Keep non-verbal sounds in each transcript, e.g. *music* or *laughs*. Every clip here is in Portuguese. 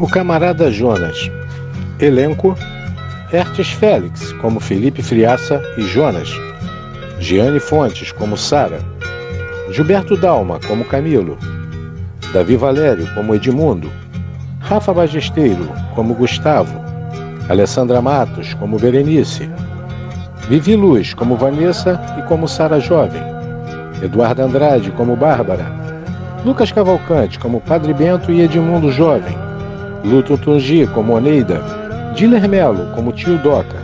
O Camarada Jonas. Elenco: Ertes Félix, como Felipe Friaça e Jonas. Giane Fontes, como Sara. Gilberto Dalma, como Camilo. Davi Valério, como Edmundo. Rafa Bagesteiro, como Gustavo. Alessandra Matos, como Berenice. Vivi Luz, como Vanessa e como Sara Jovem. Eduardo Andrade, como Bárbara. Lucas Cavalcante, como Padre Bento e Edmundo Jovem. Luto Tungi como Oneida, Diller Melo como Tio Doca,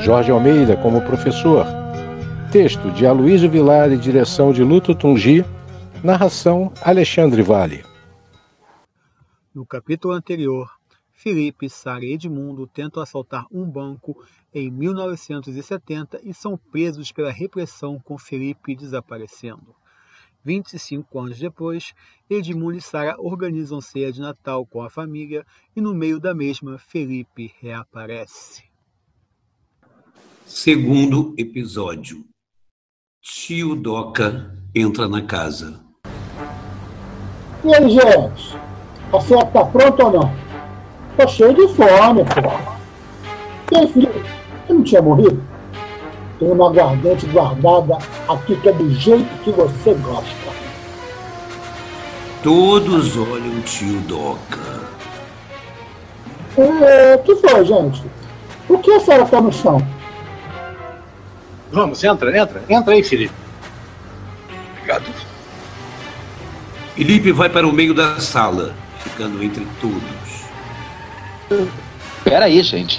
Jorge Almeida como professor. Texto de Aloysio Vilar e direção de Luto Tungi, narração Alexandre Vale. No capítulo anterior, Felipe, Sara e Edmundo tentam assaltar um banco em 1970 e são presos pela repressão com Felipe desaparecendo. 25 anos depois, Edmundo e Sara organizam ceia de Natal com a família e no meio da mesma, Felipe reaparece. Segundo episódio. Tio Doca entra na casa. E aí, gente? A ceia tá pronta ou não? Tô cheio de fome, pô. E aí, Felipe? Você não tinha morrido? Tem uma aguardente guardada aqui que é do jeito que você gosta. Todos olham o tio Doca. É, o que foi, gente? Por que a senhora tá no chão? Vamos, entra, entra. Entra aí, Felipe. Obrigado. Felipe vai para o meio da sala, ficando entre todos. Pera aí, gente.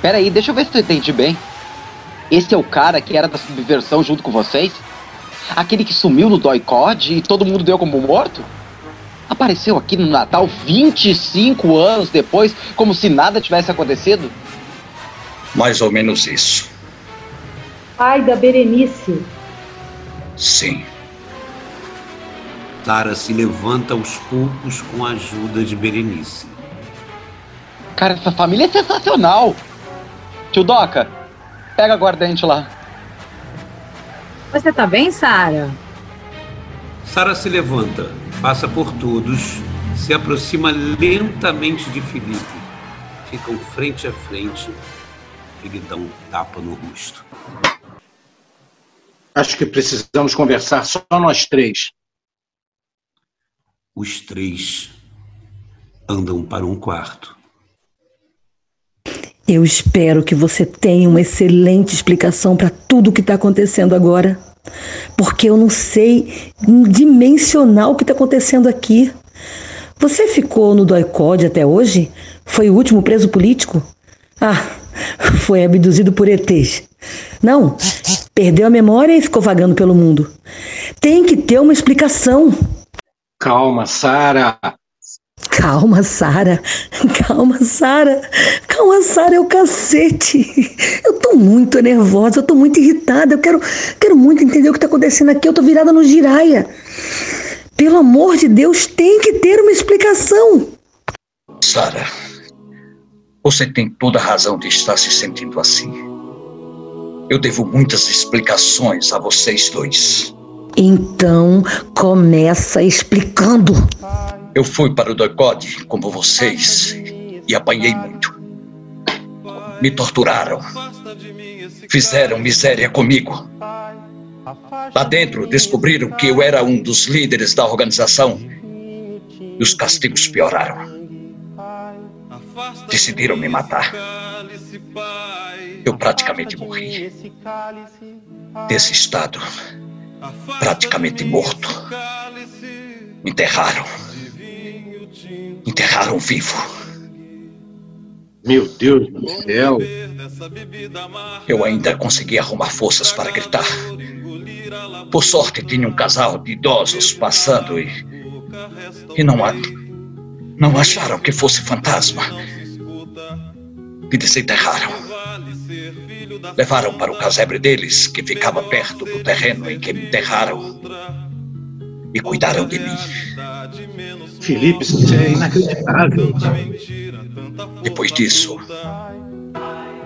Pera aí, deixa eu ver se eu entendi bem. Esse é o cara que era da subversão junto com vocês? Aquele que sumiu no Doicode e todo mundo deu como morto? Apareceu aqui no Natal 25 anos depois, como se nada tivesse acontecido? Mais ou menos isso. Pai da Berenice. Sim. Sara se levanta aos poucos com a ajuda de Berenice. Cara, essa família é sensacional. Tio Doca, pega a guardente lá. Você tá bem, Sara? Sara se levanta, passa por todos, se aproxima lentamente de Felipe. Ficam frente a frente e lhe dão um tapa no rosto. Acho que precisamos conversar só nós três. Os três andam para um quarto. Eu espero que você tenha uma excelente explicação para tudo o que está acontecendo agora. Porque eu não sei dimensionar o que está acontecendo aqui. Você ficou no doicode até hoje? Foi o último preso político? Ah, *laughs* foi abduzido por ETs. Não, perdeu a memória e ficou vagando pelo mundo. Tem que ter uma explicação. Calma, Sara. Calma, Sara. Calma, Sara. Calma, Sara, é o cacete. Eu tô muito nervosa, eu tô muito irritada. Eu quero, quero muito entender o que tá acontecendo aqui. Eu tô virada no giraia. Pelo amor de Deus, tem que ter uma explicação. Sara, você tem toda a razão de estar se sentindo assim. Eu devo muitas explicações a vocês dois. Então, começa explicando. Eu fui para o doicode como vocês e apanhei muito. Me torturaram. Fizeram miséria comigo. Lá dentro descobriram que eu era um dos líderes da organização e os castigos pioraram. Decidiram me matar. Eu praticamente morri. Nesse estado, praticamente morto. Me enterraram. Enterraram vivo. Meu Deus do céu. Eu ainda consegui arrumar forças para gritar. Por sorte, tinha um casal de idosos passando e. E não, não acharam que fosse fantasma. Me desenterraram. Levaram para o casebre deles, que ficava perto do terreno em que me enterraram. E cuidaram de mim. Felipe, isso é inacreditável. Depois disso,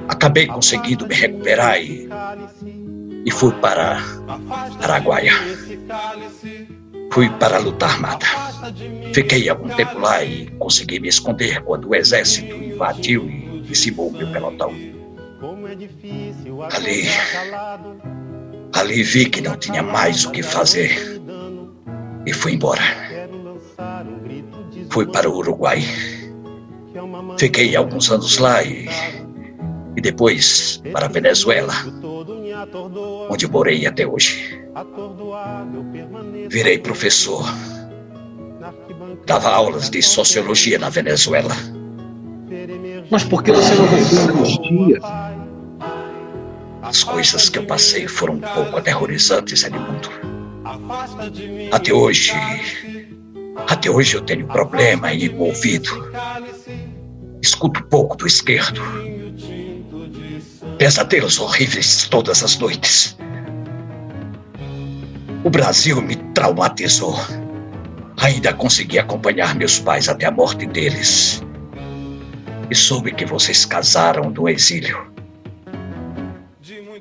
acabei conseguindo me recuperar e, e fui para Araguaia. Fui para a luta armada. Fiquei algum tempo lá e consegui me esconder quando o exército invadiu e dizimou meu pelotão. Ali. Ali vi que não tinha mais o que fazer e fui embora. Fui para o Uruguai. Fiquei alguns anos lá e, e depois para a Venezuela, onde morei até hoje. Virei professor. Dava aulas de sociologia na Venezuela. Mas por que você não nos dias? As coisas que eu passei foram um pouco aterrorizantes, Edmundo. Até hoje. Até hoje eu tenho problema em o ouvido. Escuto pouco do esquerdo. Pesadelos horríveis todas as noites. O Brasil me traumatizou. Ainda consegui acompanhar meus pais até a morte deles. E soube que vocês casaram no exílio.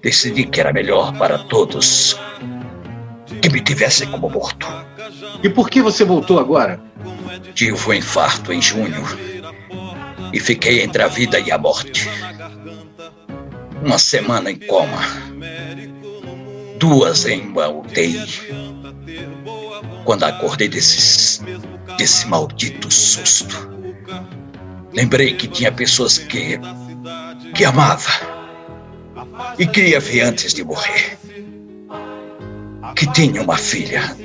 Decidi que era melhor para todos que me tivessem como morto. E por que você voltou agora? Tive um infarto em junho e fiquei entre a vida e a morte. Uma semana em coma, duas em uma. Quando acordei desses, desse maldito susto, lembrei que tinha pessoas que, que amava e queria ver antes de morrer. Que tinha uma filha,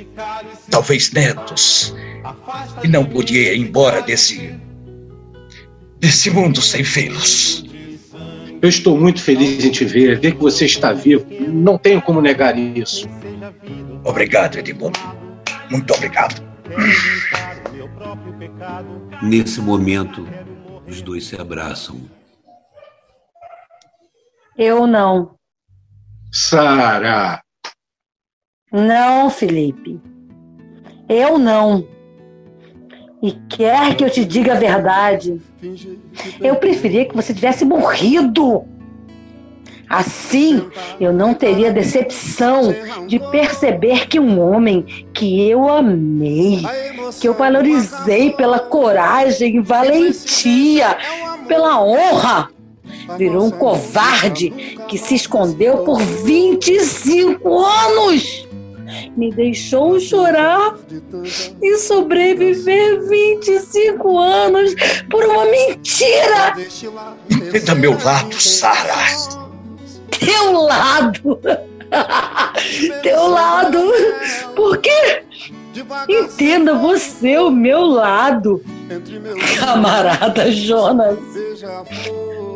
talvez netos, e não podia ir embora desse. desse mundo sem vê-los. Eu estou muito feliz em te ver, ver que você está vivo. Não tenho como negar isso. Obrigado, Edmundo. Muito obrigado. Nesse momento, os dois se abraçam. Eu não. Sara! Não, Felipe. Eu não. E quer que eu te diga a verdade, eu preferia que você tivesse morrido. Assim, eu não teria decepção de perceber que um homem que eu amei, que eu valorizei pela coragem e valentia, pela honra, virou um covarde que se escondeu por 25 anos me deixou chorar e sobreviver 25 anos por uma mentira. Entenda meu lado, Sara. Teu lado. Teu lado. Por quê? Entenda você o meu lado. Camarada Jonas.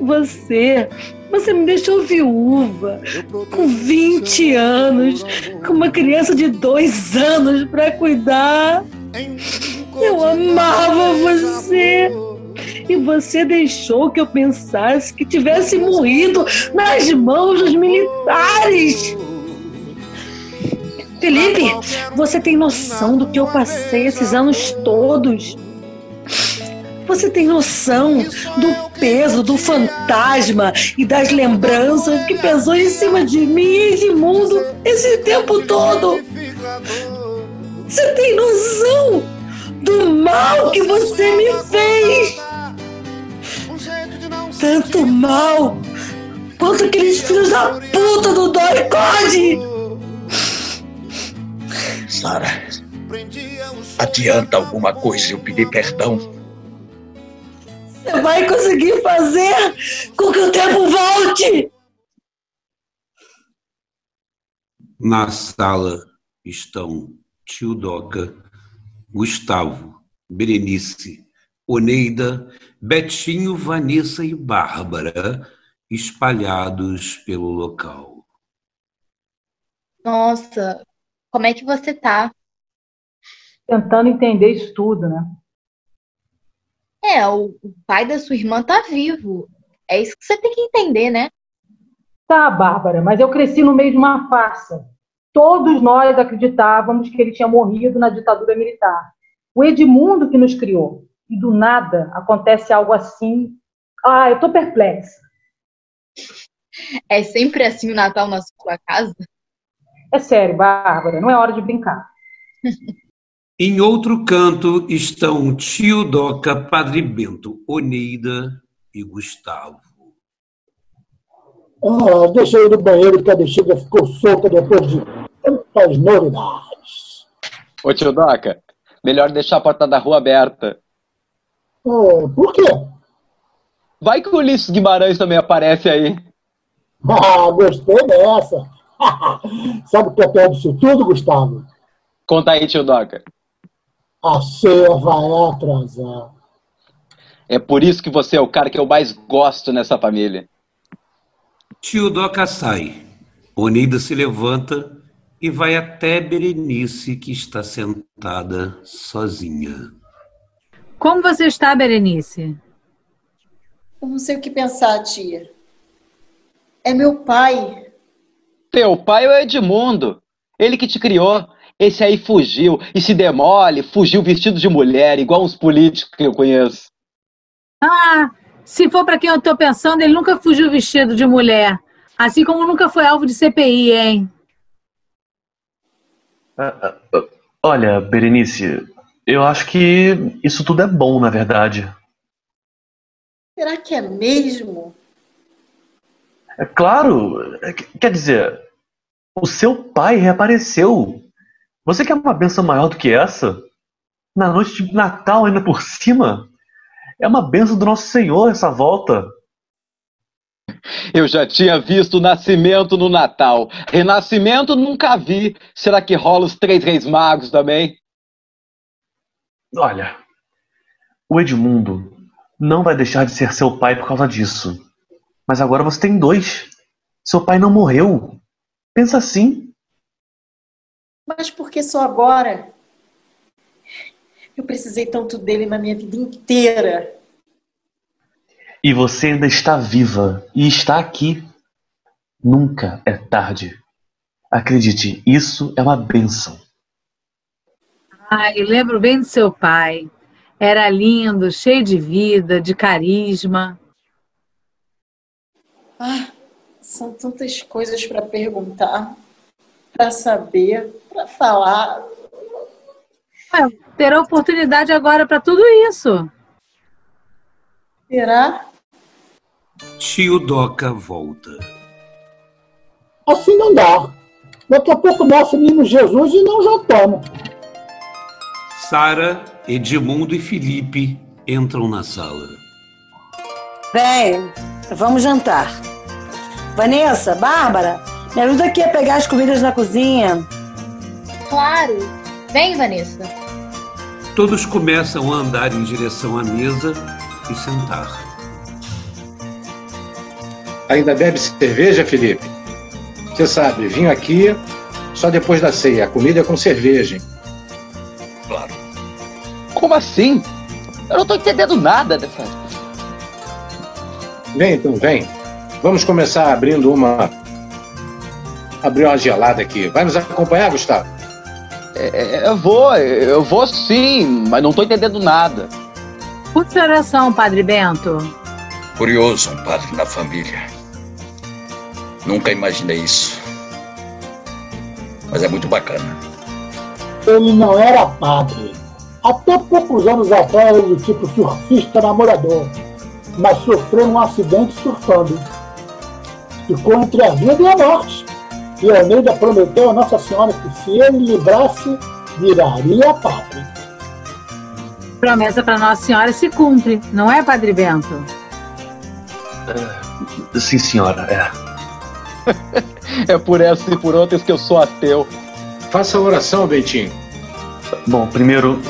Você você me deixou viúva, com 20 anos, com uma criança de dois anos para cuidar. Eu amava você. E você deixou que eu pensasse que tivesse morrido nas mãos dos militares. Felipe, você tem noção do que eu passei esses anos todos? Você tem noção do peso do fantasma e das lembranças que pesou em cima de mim e de mundo esse tempo todo? Você tem noção do mal que você me fez? Tanto mal quanto aqueles filhos da puta do Dori Code! Sara, adianta alguma coisa eu pedir perdão? Você vai conseguir fazer com que o tempo volte! Na sala estão Tio Doca, Gustavo, Berenice, Oneida, Betinho, Vanessa e Bárbara espalhados pelo local. Nossa, como é que você tá? Tentando entender isso tudo, né? É, o pai da sua irmã tá vivo. É isso que você tem que entender, né? Tá, Bárbara, mas eu cresci no meio de uma farsa. Todos nós acreditávamos que ele tinha morrido na ditadura militar. O Edmundo que nos criou. E do nada acontece algo assim. Ah, eu tô perplexa. É sempre assim o Natal na sua casa? É sério, Bárbara, não é hora de brincar. *laughs* Em outro canto estão tio Doca, Padre Bento, Oneida e Gustavo. Ah, deixa eu ir no banheiro que a bexiga ficou solta depois de tantas novidades. Ô tio Doca, melhor deixar a porta da rua aberta. Ah, por quê? Vai que o Ulisses Guimarães também aparece aí. Ah, gostei dessa. *laughs* Sabe o que é pior disso tudo, Gustavo? Conta aí, tio Doca. A ceia vai atrasar. É por isso que você é o cara que eu mais gosto nessa família. Tio Doca sai. Oneida se levanta e vai até Berenice, que está sentada sozinha. Como você está, Berenice? Eu não sei o que pensar, tia. É meu pai. Teu pai é o Edmundo. Ele que te criou. Esse aí fugiu e se demole, fugiu vestido de mulher, igual uns políticos que eu conheço. Ah, se for para quem eu tô pensando, ele nunca fugiu vestido de mulher. Assim como nunca foi alvo de CPI, hein? Ah, ah, olha, Berenice, eu acho que isso tudo é bom, na verdade. Será que é mesmo? É claro, é, quer dizer, o seu pai reapareceu. Você quer uma benção maior do que essa? Na noite de Natal, ainda por cima? É uma benção do nosso Senhor essa volta. Eu já tinha visto o nascimento no Natal. Renascimento nunca vi. Será que rola os três reis magos também? Olha, o Edmundo não vai deixar de ser seu pai por causa disso. Mas agora você tem dois. Seu pai não morreu. Pensa assim. Mas por que só agora? Eu precisei tanto dele na minha vida inteira. E você ainda está viva e está aqui. Nunca é tarde. Acredite, isso é uma benção. Ai, lembro bem do seu pai. Era lindo, cheio de vida, de carisma. Ah, são tantas coisas para perguntar, para saber, para falar. Ué, terá oportunidade agora para tudo isso. Será? Tio Doca volta. Assim não dá. Daqui a pouco nasce o menino Jesus e não jantamos. Sara, Edmundo e Felipe entram na sala. Vem, vamos jantar. Vanessa, Bárbara, me ajuda aqui a pegar as comidas na cozinha. Claro. Vem, Vanessa. Todos começam a andar em direção à mesa e sentar. Ainda bebe cerveja, Felipe? Você sabe, vim aqui só depois da ceia. A comida é com cerveja. hein? Claro. Como assim? Eu não tô entendendo nada dessa. Vem então, vem. Vamos começar abrindo uma. Abrir uma gelada aqui. Vai nos acompanhar, Gustavo? É, eu vou, eu vou sim, mas não tô entendendo nada. Curte oração, Padre Bento. Curioso, um padre na família. Nunca imaginei isso. Mas é muito bacana. Ele não era padre. Até poucos anos atrás era do tipo surfista namorador, mas sofreu um acidente surfando. Ficou entre a vida e a morte. E Almeida prometeu a Nossa Senhora que se ele livrasse, viraria padre. Promessa para Nossa Senhora se cumpre, não é, Padre Bento? É, sim, senhora, é. *laughs* É por essas e por outras que eu sou ateu. Faça a oração, Bentinho. Bom, primeiro.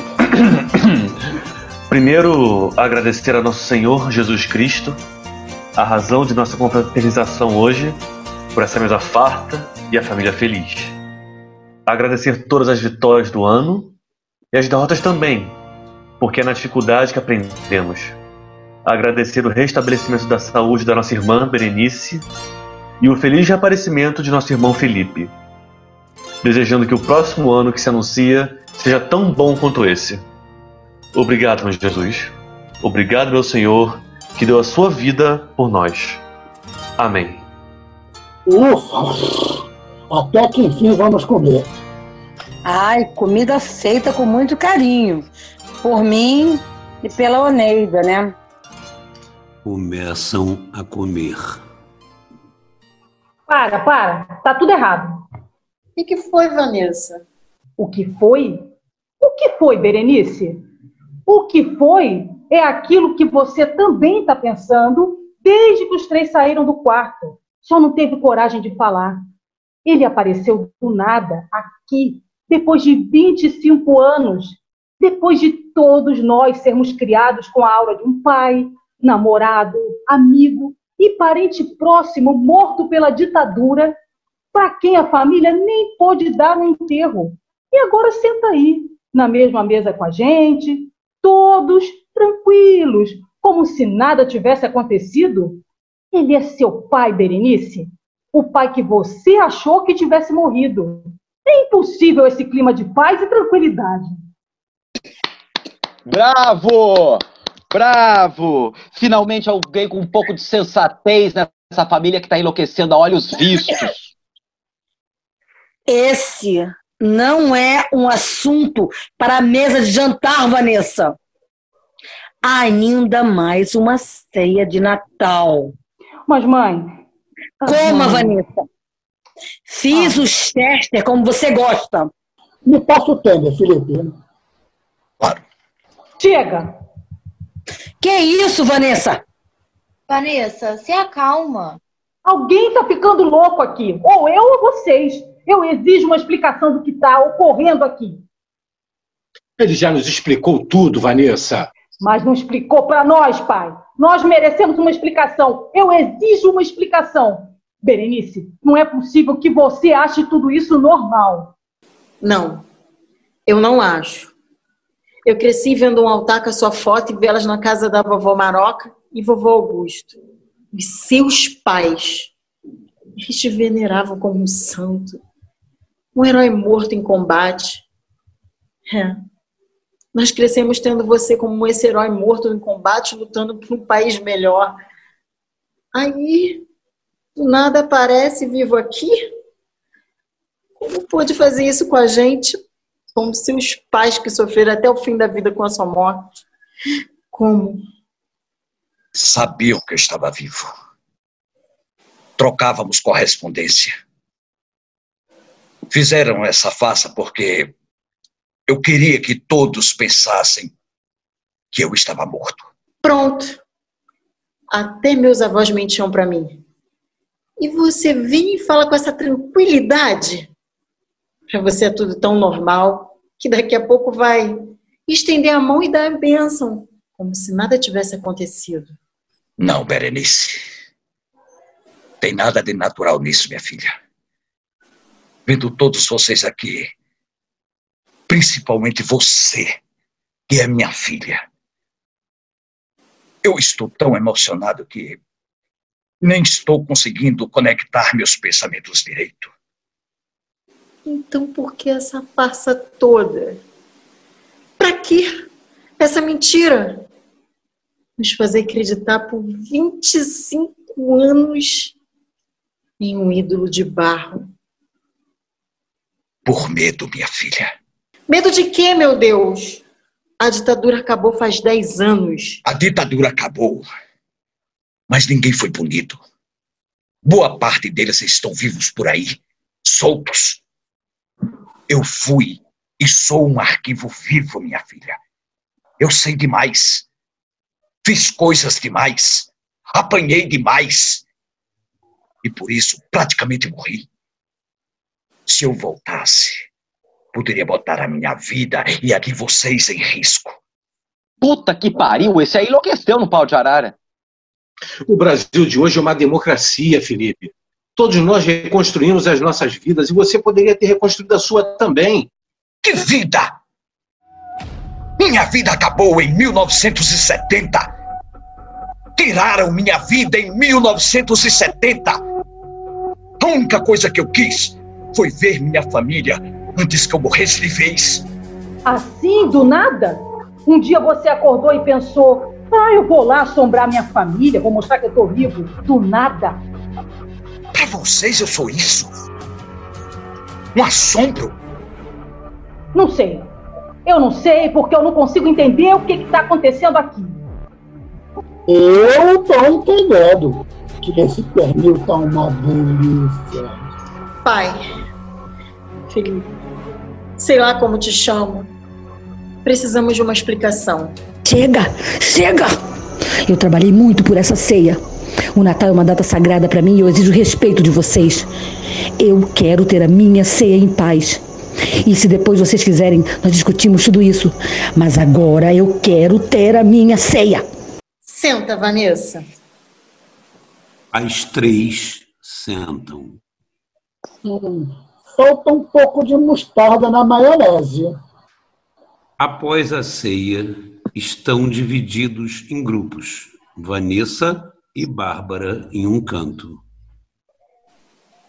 *coughs* primeiro, agradecer a Nosso Senhor Jesus Cristo, a razão de nossa confraternização hoje, por essa mesa farta e a família feliz. Agradecer todas as vitórias do ano e as derrotas também, porque é na dificuldade que aprendemos. Agradecer o restabelecimento da saúde da nossa irmã Berenice e o feliz reaparecimento de nosso irmão Felipe. Desejando que o próximo ano que se anuncia seja tão bom quanto esse. Obrigado, meu Jesus. Obrigado, meu Senhor, que deu a sua vida por nós. Amém. Até que enfim vamos comer. Ai, comida feita com muito carinho. Por mim e pela Oneida, né? Começam a comer. Para, para. Tá tudo errado. O que foi, Vanessa? O que foi? O que foi, Berenice? O que foi é aquilo que você também está pensando desde que os três saíram do quarto. Só não teve coragem de falar. Ele apareceu do nada, aqui, depois de 25 anos, depois de todos nós sermos criados com a aura de um pai, namorado, amigo e parente próximo morto pela ditadura, para quem a família nem pôde dar um enterro. E agora senta aí, na mesma mesa com a gente, todos tranquilos, como se nada tivesse acontecido. Ele é seu pai, Berenice? O pai que você achou que tivesse morrido. É impossível esse clima de paz e tranquilidade. Bravo! Bravo! Finalmente alguém com um pouco de sensatez nessa família que está enlouquecendo a olhos vistos. Esse não é um assunto para a mesa de jantar, Vanessa. Ainda mais uma ceia de Natal. Mas, mãe. Coma. Vanessa. Fiz ah. o Chester como você gosta. Me passa o tênis, Felipe. Claro. Chega. Que isso, Vanessa? Vanessa, se acalma. Alguém está ficando louco aqui. Ou eu ou vocês. Eu exijo uma explicação do que está ocorrendo aqui. Ele já nos explicou tudo, Vanessa. Mas não explicou para nós, pai. Nós merecemos uma explicação. Eu exijo uma explicação. Berenice, não é possível que você ache tudo isso normal. Não, eu não acho. Eu cresci vendo um altar com a sua foto e velas na casa da vovó Maroca e vovô Augusto. E seus pais. Eles te veneravam como um santo. Um herói morto em combate. É. Nós crescemos tendo você como esse herói morto em combate, lutando por um país melhor. Aí, do nada aparece vivo aqui? Como pôde fazer isso com a gente? Como seus pais que sofreram até o fim da vida com a sua morte. Como? Sabiam que eu estava vivo. Trocávamos correspondência. Fizeram essa farsa porque eu queria que todos pensassem que eu estava morto. Pronto. Até meus avós mentiam para mim. E você vem e fala com essa tranquilidade? Para você é tudo tão normal que daqui a pouco vai estender a mão e dar a bênção, como se nada tivesse acontecido. Não, Berenice. Tem nada de natural nisso, minha filha. Vendo todos vocês aqui, principalmente você, que é minha filha. Eu estou tão emocionado que nem estou conseguindo conectar meus pensamentos direito. Então por que essa farsa toda? Para que essa mentira? Nos fazer acreditar por 25 anos em um ídolo de barro. Por medo, minha filha. Medo de quê, meu Deus? A ditadura acabou faz 10 anos. A ditadura acabou. Mas ninguém foi punido. Boa parte deles estão vivos por aí, soltos. Eu fui e sou um arquivo vivo, minha filha. Eu sei demais. Fiz coisas demais. Apanhei demais. E por isso praticamente morri. Se eu voltasse, poderia botar a minha vida e a de vocês em risco. Puta que pariu, esse aí enlouqueceu no pau de arara. O Brasil de hoje é uma democracia, Felipe. Todos nós reconstruímos as nossas vidas e você poderia ter reconstruído a sua também. Que vida! Minha vida acabou em 1970. Tiraram minha vida em 1970. A única coisa que eu quis foi ver minha família antes que eu morresse de vez. Assim, do nada? Um dia você acordou e pensou: ah, eu vou lá assombrar minha família, vou mostrar que eu tô vivo. Do nada. Para vocês eu sou isso? Um assombro? Não sei. Eu não sei porque eu não consigo entender o que está acontecendo aqui. Eu tô entendendo que esse pernil tá uma delícia. Pai, Felipe, sei lá como te chamo. Precisamos de uma explicação. Chega! Chega! Eu trabalhei muito por essa ceia. O Natal é uma data sagrada para mim e eu exijo respeito de vocês. Eu quero ter a minha ceia em paz. E se depois vocês quiserem, nós discutimos tudo isso. Mas agora eu quero ter a minha ceia. Senta, Vanessa. As três sentam. Hum, falta um pouco de mostarda na maionese. Após a ceia, estão divididos em grupos. Vanessa e Bárbara em um canto.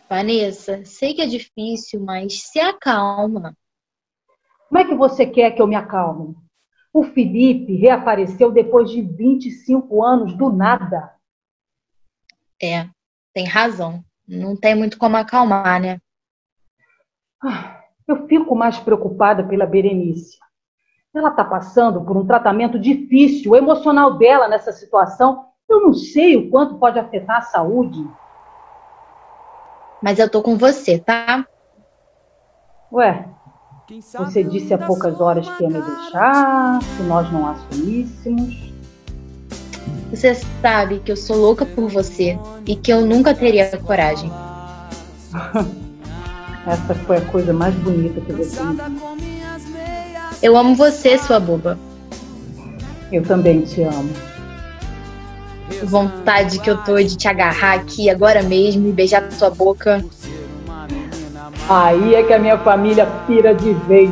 Vanessa, sei que é difícil, mas se acalma. Como é que você quer que eu me acalme? O Felipe reapareceu depois de 25 anos do nada. É, tem razão. Não tem muito como acalmar, né? Ah, eu fico mais preocupada pela Berenice. Ela está passando por um tratamento difícil, o emocional dela nessa situação. Eu não sei o quanto pode afetar a saúde. Mas eu tô com você, tá? Ué, você disse há poucas horas que ia me deixar, que nós não assumíssemos. Você sabe que eu sou louca por você e que eu nunca teria coragem. *laughs* Essa foi a coisa mais bonita que você me. Eu amo você, sua boba. Eu também te amo. Vontade que eu tô de te agarrar aqui agora mesmo e beijar sua boca. Aí é que a minha família pira de vez.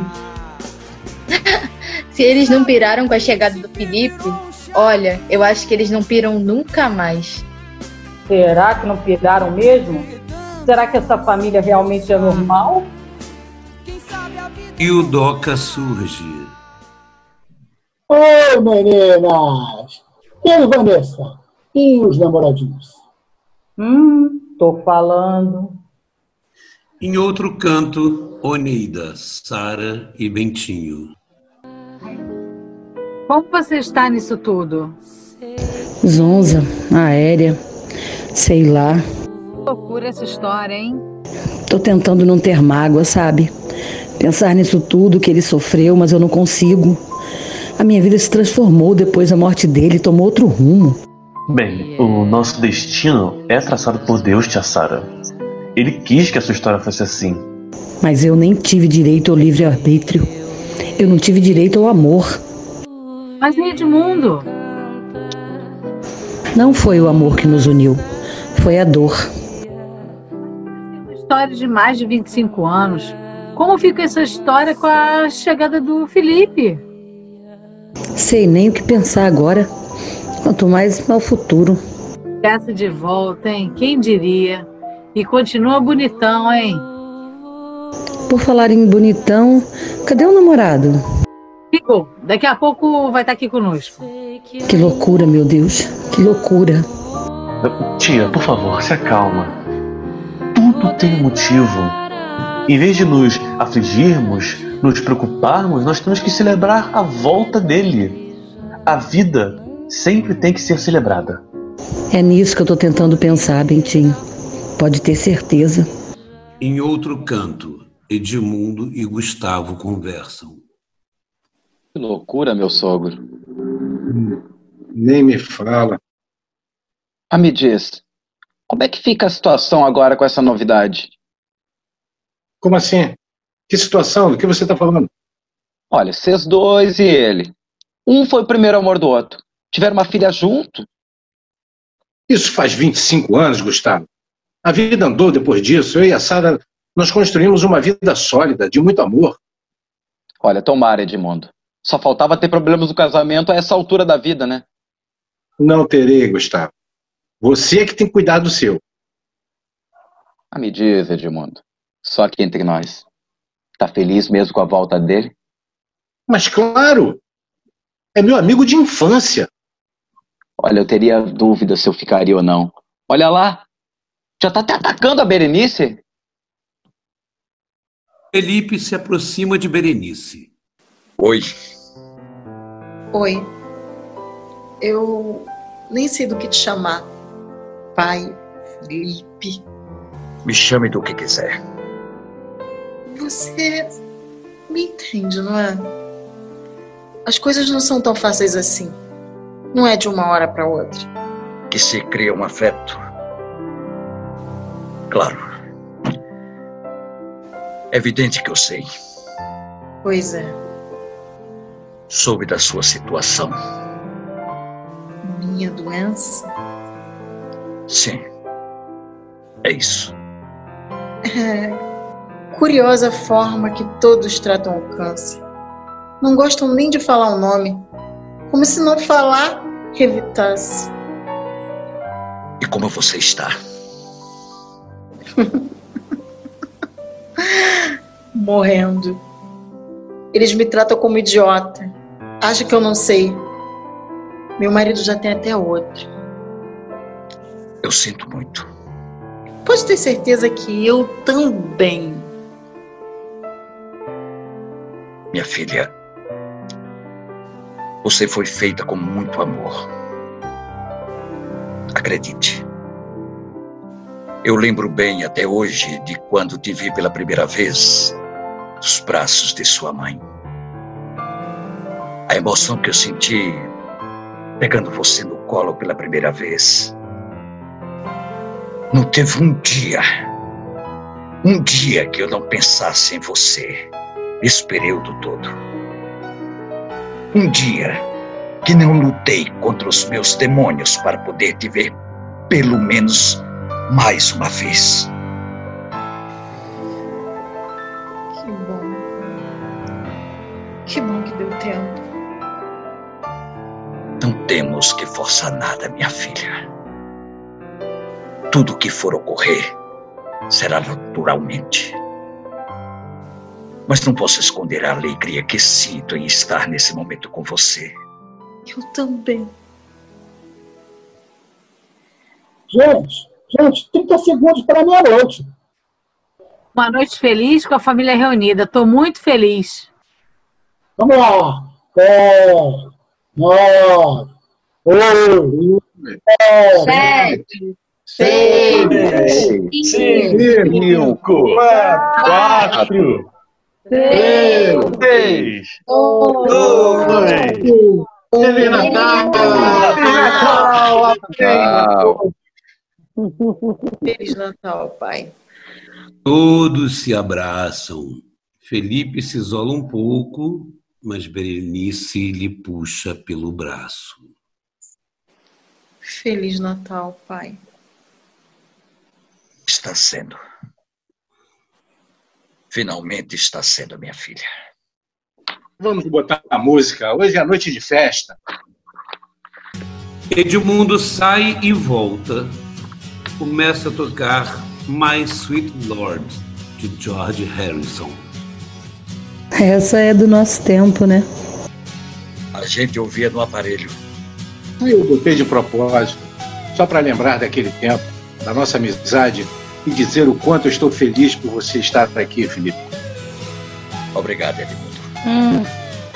*laughs* Se eles não piraram com a chegada do Felipe, olha, eu acho que eles não piram nunca mais. Será que não piraram mesmo? Será que essa família realmente é normal? E o Doca surge. Oi, meninas! E aí, Vanessa? E os namoradinhos? Hum, tô falando. Em outro canto, Oneida, Sara e Bentinho. Como você está nisso tudo? Zonza, aérea, sei lá. Loucura essa história, hein? Tô tentando não ter mágoa, sabe? Pensar nisso tudo que ele sofreu, mas eu não consigo. A minha vida se transformou depois da morte dele, tomou outro rumo. Bem, o nosso destino é traçado por Deus, tia Sara. Ele quis que a sua história fosse assim. Mas eu nem tive direito ao livre-arbítrio. Eu não tive direito ao amor. Mas e Edmundo? Não foi o amor que nos uniu, foi a dor. História de mais de 25 anos. Como fica essa história com a chegada do Felipe? Sei nem o que pensar agora. Quanto mais ao futuro. Peça de volta, hein? Quem diria? E continua bonitão, hein? Por falar em bonitão, cadê o namorado? Ficou. Daqui a pouco vai estar aqui conosco. Que loucura, meu Deus. Que loucura. Tia, por favor, se acalma. Tudo tem motivo. Em vez de nos afligirmos, nos preocuparmos, nós temos que celebrar a volta dele. A vida sempre tem que ser celebrada. É nisso que eu tô tentando pensar, Bentinho. Pode ter certeza. Em outro canto, Edmundo e Gustavo conversam. Que loucura, meu sogro. Nem me fala. Ah, me diz, como é que fica a situação agora com essa novidade? Como assim? Que situação? Do que você está falando? Olha, vocês dois e ele. Um foi o primeiro amor do outro. Tiveram uma filha junto. Isso faz 25 anos, Gustavo. A vida andou depois disso. Eu e a Sara, nós construímos uma vida sólida, de muito amor. Olha, tomara, Edmundo. Só faltava ter problemas no casamento a essa altura da vida, né? Não terei, Gustavo. Você é que tem que cuidar do seu. Ah, me diz, Edmundo. Só aqui entre nós. Tá feliz mesmo com a volta dele? Mas claro! É meu amigo de infância. Olha, eu teria dúvida se eu ficaria ou não. Olha lá! Já tá até atacando a Berenice? Felipe se aproxima de Berenice. Oi. Oi. Eu nem sei do que te chamar. Pai, Felipe. Me chame do que quiser. Você me entende, não é? As coisas não são tão fáceis assim. Não é de uma hora para outra. Que se cria um afeto. Claro. É evidente que eu sei. Pois é. Soube da sua situação. Minha doença? Sim. É isso. É curiosa forma que todos tratam o câncer. Não gostam nem de falar o nome. Como se não falar evitasse. E como você está? *laughs* Morrendo. Eles me tratam como idiota. Acham que eu não sei. Meu marido já tem até outro. Eu sinto muito. Pode ter certeza que eu também. Minha filha, você foi feita com muito amor. Acredite. Eu lembro bem até hoje de quando te vi pela primeira vez nos braços de sua mãe. A emoção que eu senti pegando você no colo pela primeira vez. Não teve um dia, um dia que eu não pensasse em você esse período todo. Um dia que não lutei contra os meus demônios para poder te ver pelo menos mais uma vez. Que bom. Que bom que deu tempo. Não temos que forçar nada, minha filha. Tudo que for ocorrer será naturalmente. Mas não posso esconder a alegria que sinto em estar nesse momento com você. Eu também. Gente, gente, 30 segundos para meia-noite. Uma noite feliz com a família reunida. Estou muito feliz. Vamos lá. É, nove, oito, sete, seis, cinco, quatro, três, dois, Feliz Natal! Tchau. Feliz Natal, pai. Todos se abraçam. Felipe se isola um pouco, mas Berenice lhe puxa pelo braço. Feliz Natal, pai. Está sendo. Finalmente está sendo, minha filha. Vamos botar a música. Hoje é noite de festa. Edmundo sai e volta. Começa a tocar My Sweet Lord, de George Harrison. Essa é do nosso tempo, né? A gente ouvia no aparelho. Eu botei de propósito, só para lembrar daquele tempo, da nossa amizade e dizer o quanto eu estou feliz por você estar aqui, Felipe. Obrigado, Edmundo. Hum.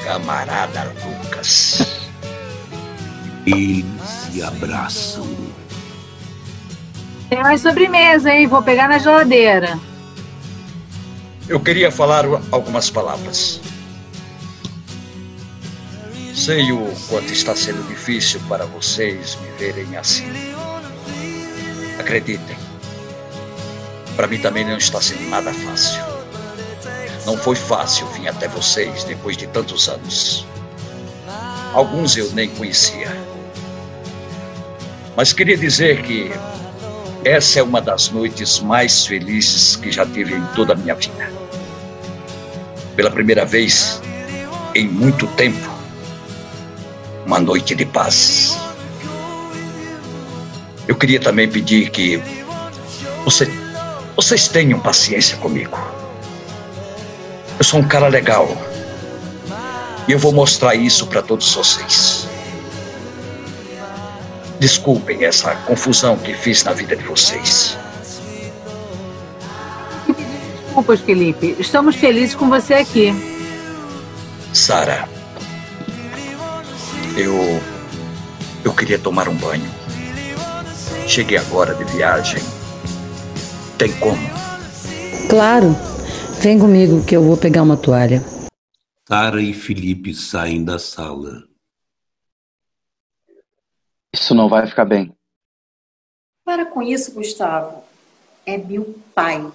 Camarada Lucas. Eles se abraçam. Tem mais sobremesa, hein? Vou pegar na geladeira. Eu queria falar algumas palavras. Sei o quanto está sendo difícil para vocês me verem assim. Acreditem. Para mim também não está sendo nada fácil. Não foi fácil vir até vocês depois de tantos anos. Alguns eu nem conhecia. Mas queria dizer que essa é uma das noites mais felizes que já tive em toda a minha vida. Pela primeira vez em muito tempo, uma noite de paz. Eu queria também pedir que você, vocês tenham paciência comigo. Eu sou um cara legal. E eu vou mostrar isso para todos vocês. Desculpem essa confusão que fiz na vida de vocês. desculpas, Felipe. Estamos felizes com você aqui. Sara, eu. Eu queria tomar um banho. Cheguei agora de viagem. Tem como? Claro. Vem comigo que eu vou pegar uma toalha. Sara e Felipe saem da sala. Isso não vai ficar bem. Para com isso, Gustavo. É meu pai.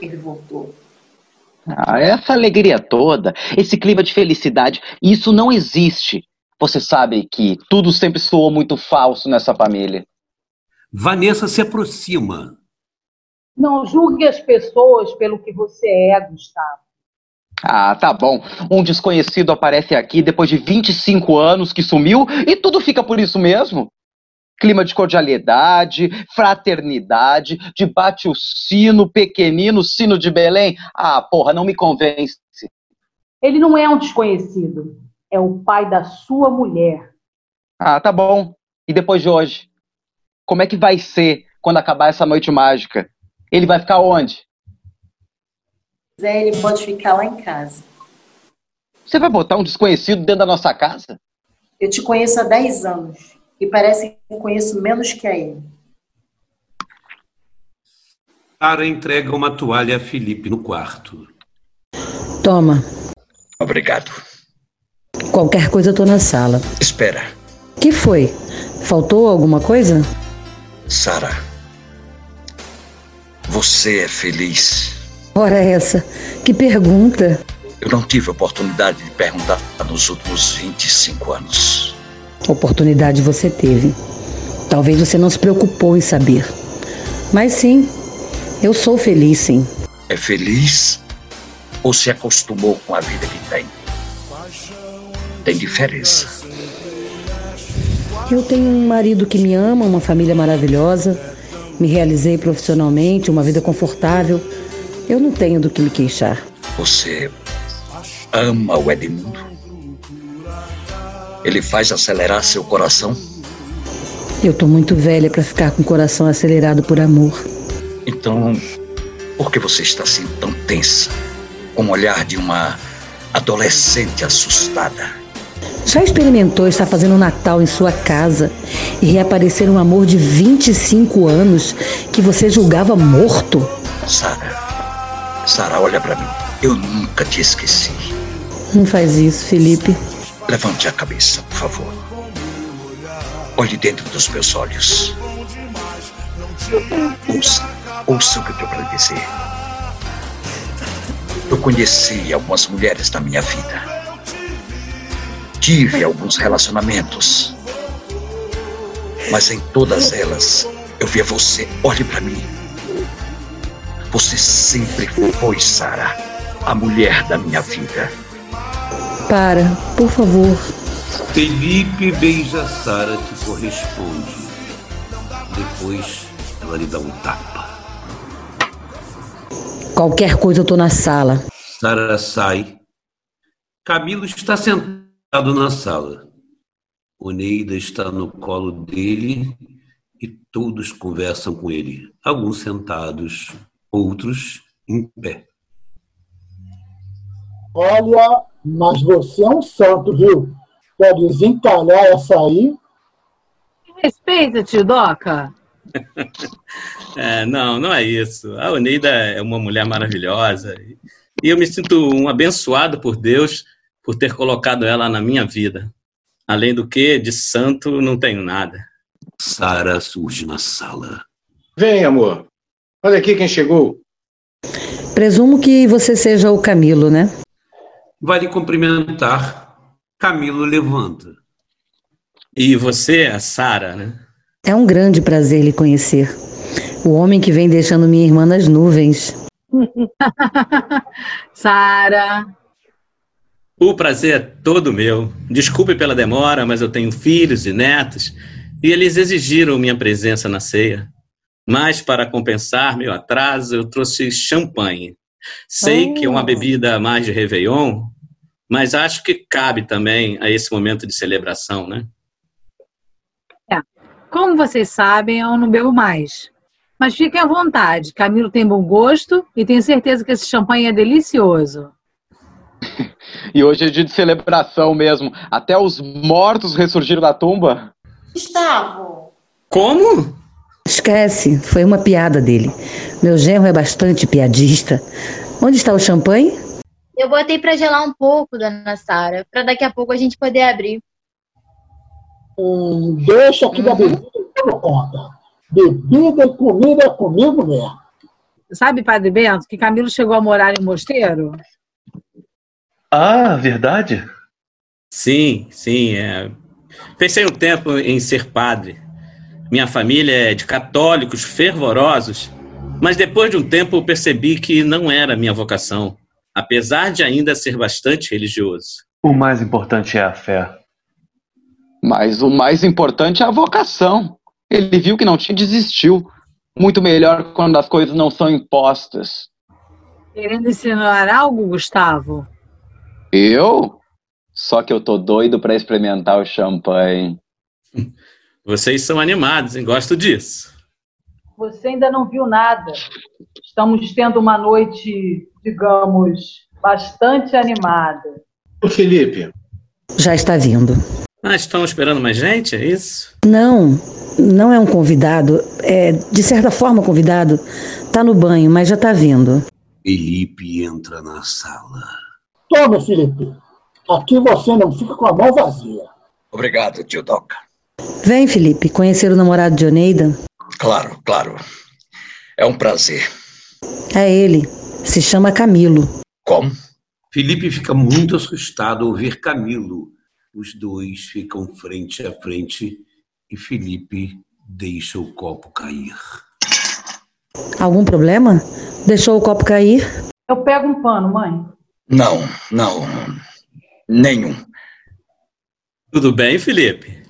Ele voltou. Ah, essa alegria toda, esse clima de felicidade, isso não existe. Você sabe que tudo sempre soou muito falso nessa família. Vanessa se aproxima. Não julgue as pessoas pelo que você é, Gustavo. Ah, tá bom. Um desconhecido aparece aqui depois de 25 anos que sumiu e tudo fica por isso mesmo? Clima de cordialidade, fraternidade, debate o sino pequenino, sino de Belém. Ah, porra, não me convence. Ele não é um desconhecido. É o pai da sua mulher. Ah, tá bom. E depois de hoje? Como é que vai ser quando acabar essa noite mágica? Ele vai ficar onde? Zé, ele pode ficar lá em casa. Você vai botar um desconhecido dentro da nossa casa? Eu te conheço há 10 anos e parece que eu conheço menos que a ele. Sara entrega uma toalha a Felipe no quarto. Toma. Obrigado. Qualquer coisa eu tô na sala. Espera. Que foi? Faltou alguma coisa? Sara, você é feliz? Ora essa, que pergunta. Eu não tive oportunidade de perguntar nos últimos 25 anos. Oportunidade você teve. Talvez você não se preocupou em saber. Mas sim, eu sou feliz, sim. É feliz ou se acostumou com a vida que tem? Tem diferença. Eu tenho um marido que me ama, uma família maravilhosa, me realizei profissionalmente, uma vida confortável. Eu não tenho do que me queixar. Você ama o Edmundo? Ele faz acelerar seu coração? Eu tô muito velha para ficar com o coração acelerado por amor. Então, por que você está assim tão tensa? Com o olhar de uma adolescente assustada. Já experimentou estar fazendo Natal em sua casa e reaparecer um amor de 25 anos que você julgava morto? Sara, Sara, olha para mim. Eu nunca te esqueci. Não faz isso, Felipe. Levante a cabeça, por favor. Olhe dentro dos meus olhos. Ouça, ouça o que eu tenho para dizer. Eu conheci algumas mulheres na minha vida. Tive alguns relacionamentos. Mas em todas elas, eu via você. Olhe para mim. Você sempre foi, Sara, a mulher da minha vida. Para, por favor. Felipe beija Sara que corresponde. Depois ela lhe dá um tapa. Qualquer coisa eu tô na sala. Sara sai. Camilo está sentado na sala. Oneida está no colo dele e todos conversam com ele. Alguns sentados, outros em pé. Olha, mas você é um santo, viu? Para desencalhar essa aí. Respeita, tio Doca. *laughs* É, não, não é isso. A Oneida é uma mulher maravilhosa e eu me sinto um abençoado por Deus por ter colocado ela na minha vida. Além do que, de santo, não tenho nada. Sara surge na sala. Vem, amor. Olha aqui quem chegou. Presumo que você seja o Camilo, né? Vai lhe cumprimentar. Camilo levanta. E você é a Sara, né? É um grande prazer lhe conhecer. O homem que vem deixando minha irmã nas nuvens. *laughs* Sara. O prazer é todo meu. Desculpe pela demora, mas eu tenho filhos e netos e eles exigiram minha presença na ceia. Mas, para compensar meu atraso, eu trouxe champanhe. Sei oh. que é uma bebida mais de Réveillon, mas acho que cabe também a esse momento de celebração, né? É. Como vocês sabem, eu não bebo mais. Mas fiquem à vontade. Camilo tem bom gosto e tenho certeza que esse champanhe é delicioso. E hoje é dia de celebração mesmo. Até os mortos ressurgiram da tumba. Gustavo. Como? Esquece, foi uma piada dele. Meu genro é bastante piadista. Onde está o champanhe? Eu botei pra gelar um pouco, dona Sara, pra daqui a pouco a gente poder abrir. Hum, deixa aqui da bebida por conta. Bebida e comida é comigo mesmo. Sabe, Padre Bento, que Camilo chegou a morar em um mosteiro? Ah, verdade? Sim, sim. É. Pensei um tempo em ser padre. Minha família é de católicos fervorosos, mas depois de um tempo percebi que não era minha vocação, apesar de ainda ser bastante religioso. O mais importante é a fé. Mas o mais importante é a vocação. Ele viu que não tinha e desistiu. Muito melhor quando as coisas não são impostas. Querendo ensinar algo, Gustavo? Eu? Só que eu tô doido para experimentar o champanhe. Vocês são animados, hein? Gosto disso. Você ainda não viu nada. Estamos tendo uma noite, digamos, bastante animada. Ô, Felipe. Já está vindo. Ah, estão esperando mais gente? É isso? Não, não é um convidado. É, de certa forma, convidado. Tá no banho, mas já tá vindo. Felipe entra na sala. Toma, Felipe. Aqui você não fica com a mão vazia. Obrigado, tio Doca. Vem, Felipe, conhecer o namorado de Oneida. Claro, claro. É um prazer. É ele. Se chama Camilo. Como? Felipe fica muito assustado ao ver Camilo. Os dois ficam frente a frente e Felipe deixa o copo cair. Algum problema? Deixou o copo cair? Eu pego um pano, mãe. Não, não. Nenhum. Tudo bem, Felipe?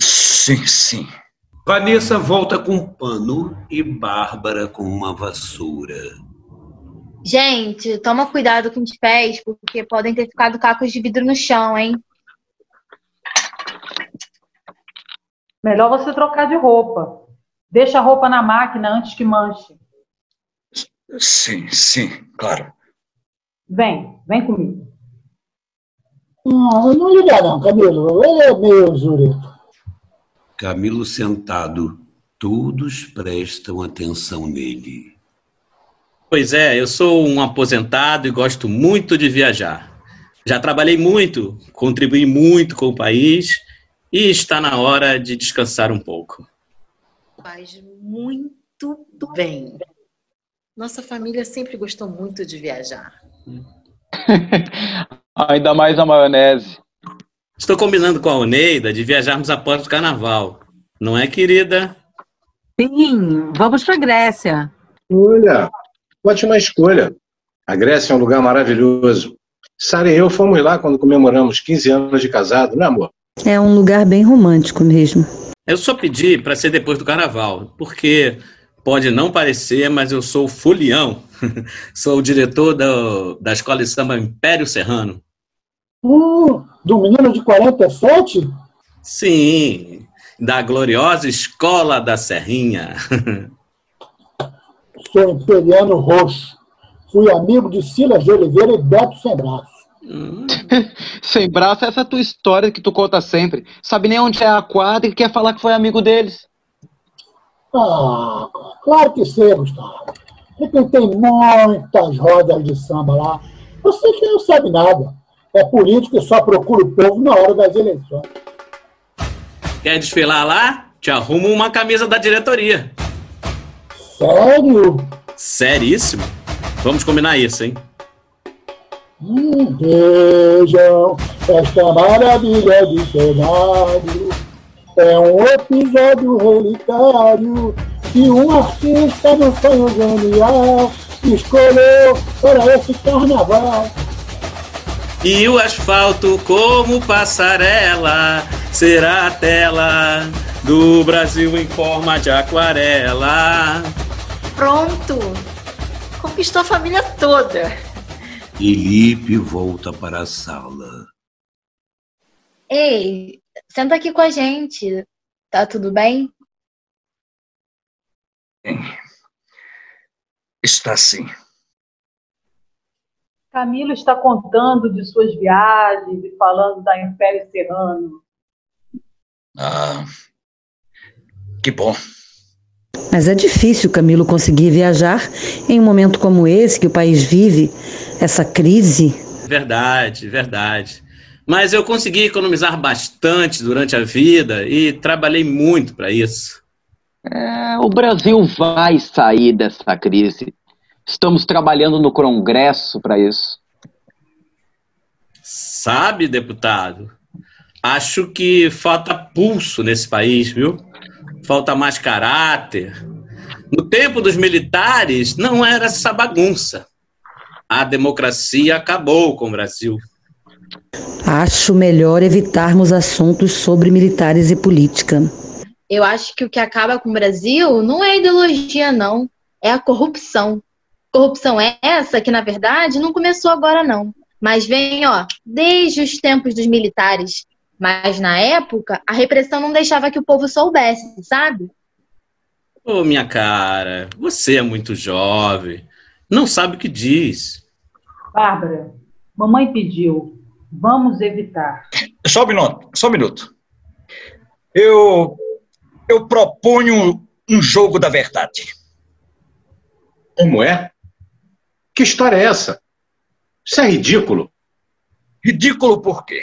Sim, sim. Vanessa volta com um pano e Bárbara com uma vassoura. Gente, toma cuidado com os pés, porque podem ter ficado cacos de vidro no chão, hein? Melhor você trocar de roupa. Deixa a roupa na máquina antes que manche. Sim, sim, claro. Vem, vem comigo. Não, não liga não, Camilo. Ele é meio zureta. Camilo sentado, todos prestam atenção nele. Pois é, eu sou um aposentado e gosto muito de viajar. Já trabalhei muito, contribuí muito com o país e está na hora de descansar um pouco. Faz muito bem. Nossa família sempre gostou muito de viajar. *laughs* Ainda mais a maionese. Estou combinando com a Oneida de viajarmos após o carnaval. Não é, querida? Sim, vamos para Grécia. Olha, ótima escolha. A Grécia é um lugar maravilhoso. Sara e eu fomos lá quando comemoramos 15 anos de casado, né, amor? É um lugar bem romântico mesmo. Eu só pedi para ser depois do carnaval, porque pode não parecer, mas eu sou fulião. *laughs* sou o diretor da, da escola de samba Império Serrano. Hum, do menino de 47? Sim, da gloriosa Escola da Serrinha. *laughs* Sou imperiano roxo. Fui amigo de Silas de Oliveira e Beto Sem Braço. *laughs* Sem braço, essa é a tua história que tu conta sempre. Sabe nem onde é a quadra e quer falar que foi amigo deles. Ah, claro que sei, Gustavo. Frequentei muitas rodas de samba lá. Você que não sabe nada. É político e só procura o povo na hora das eleições. Quer desfilar lá? Te arrumo uma camisa da diretoria. Sério? Seríssimo. Vamos combinar isso, hein? Hum, vejam esta maravilha de cenário. É um episódio relicário que um artista no sonho genial escolheu para esse carnaval. E o asfalto como passarela será a tela do Brasil em forma de aquarela. Pronto! Conquistou a família toda. Felipe volta para a sala. Ei, senta aqui com a gente. Tá tudo bem? Está sim. Camilo está contando de suas viagens e falando da Império Serrano. Ah, que bom. Mas é difícil, Camilo, conseguir viajar em um momento como esse que o país vive, essa crise. Verdade, verdade. Mas eu consegui economizar bastante durante a vida e trabalhei muito para isso. É, o Brasil vai sair dessa crise. Estamos trabalhando no Congresso para isso. Sabe, deputado, acho que falta pulso nesse país, viu? Falta mais caráter. No tempo dos militares, não era essa bagunça. A democracia acabou com o Brasil. Acho melhor evitarmos assuntos sobre militares e política. Eu acho que o que acaba com o Brasil não é a ideologia, não. É a corrupção. Corrupção é essa que, na verdade, não começou agora, não. Mas vem, ó, desde os tempos dos militares. Mas na época, a repressão não deixava que o povo soubesse, sabe? Ô, oh, minha cara, você é muito jovem. Não sabe o que diz. Bárbara, mamãe pediu. Vamos evitar. Só um minuto, só um minuto. Eu, eu proponho um jogo da verdade. Como é? Que história é essa? Isso é ridículo. Ridículo por quê?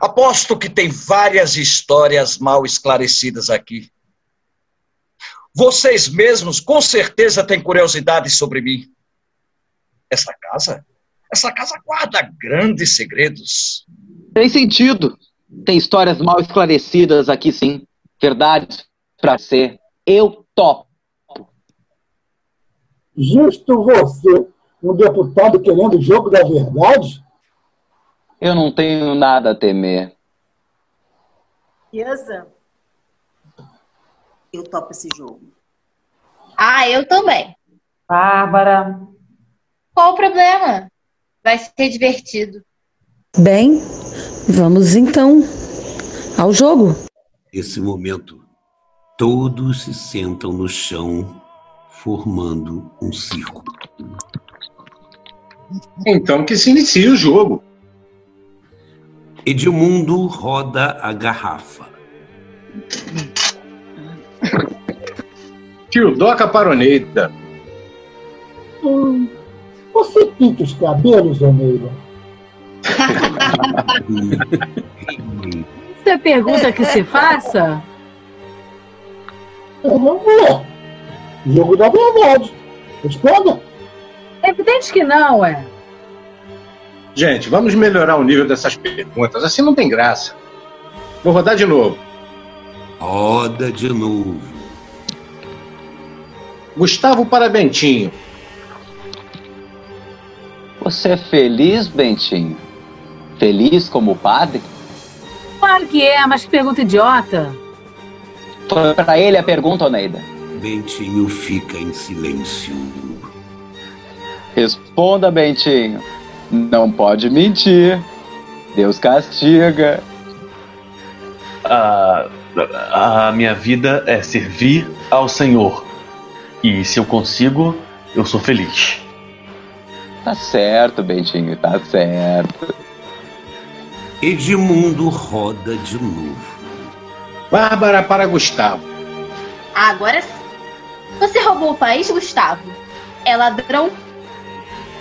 Aposto que tem várias histórias mal esclarecidas aqui. Vocês mesmos com certeza têm curiosidade sobre mim. Essa casa? Essa casa guarda grandes segredos. Tem sentido. Tem histórias mal esclarecidas aqui, sim. Verdades para ser. Eu topo. Justo você, um deputado querendo o jogo da verdade? Eu não tenho nada a temer. Iasa, eu topo esse jogo. Ah, eu também. Bárbara. Qual o problema? Vai ser divertido. Bem, vamos então ao jogo. Nesse momento, todos se sentam no chão, formando um círculo. Então que se inicie o jogo. Edmundo roda a garrafa. Tio Doca Paroneida. Hum, você pinta os cabelos, Omeira? *laughs* Isso é pergunta que se faça? Eu não vou. Jogo da verdade. Responda. É evidente que não, é. Gente, vamos melhorar o nível dessas perguntas. Assim não tem graça. Vou rodar de novo. Roda de novo. Gustavo para Bentinho. Você é feliz, Bentinho? Feliz como padre? Claro que é, mas que pergunta idiota. Foi para ele a pergunta, Oneida. Bentinho fica em silêncio. Responda, Bentinho. Não pode mentir. Deus castiga. A, a minha vida é servir ao Senhor. E se eu consigo, eu sou feliz. Tá certo, Bentinho, tá certo. Edmundo roda de novo. Bárbara para Gustavo. Agora sim. Você roubou o país, Gustavo? É ladrão?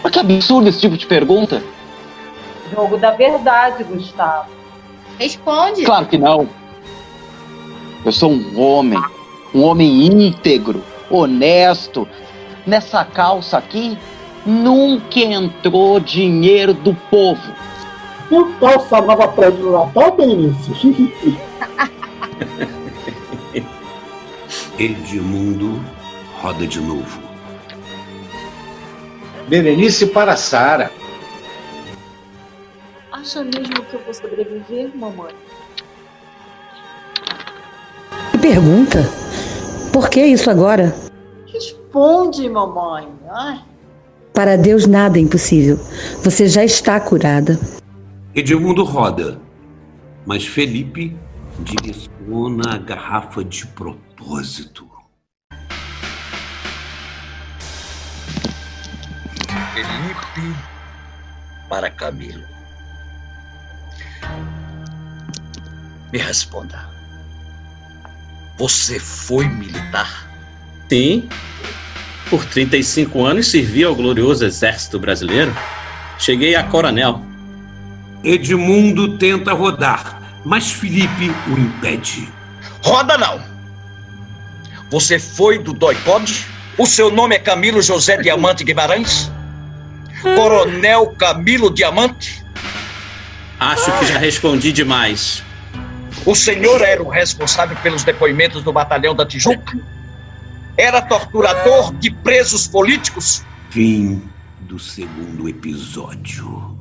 Mas que absurdo esse tipo de pergunta. Jogo da verdade, Gustavo. Responde. Claro que não. Eu sou um homem. Um homem íntegro, honesto. Nessa calça aqui nunca entrou dinheiro do povo. Eu calça nova pra ele no Natal, Benício? Edmundo roda de novo. Berenice para Sara. Acha mesmo que eu vou sobreviver, mamãe? Que pergunta? Por que isso agora? Responde, mamãe. Ai. Para Deus nada é impossível. Você já está curada. Edmundo roda, mas Felipe direciona a garrafa de propósito. Felipe para Camilo. Me responda. Você foi militar? Sim. Por 35 anos servi ao glorioso exército brasileiro. Cheguei a coronel. Edmundo tenta rodar, mas Felipe o impede. Roda não! Você foi do Doicode? O seu nome é Camilo José Diamante Guimarães? Coronel Camilo Diamante? Acho que já respondi demais. O senhor era o responsável pelos depoimentos do batalhão da Tijuca? Era torturador de presos políticos? Fim do segundo episódio.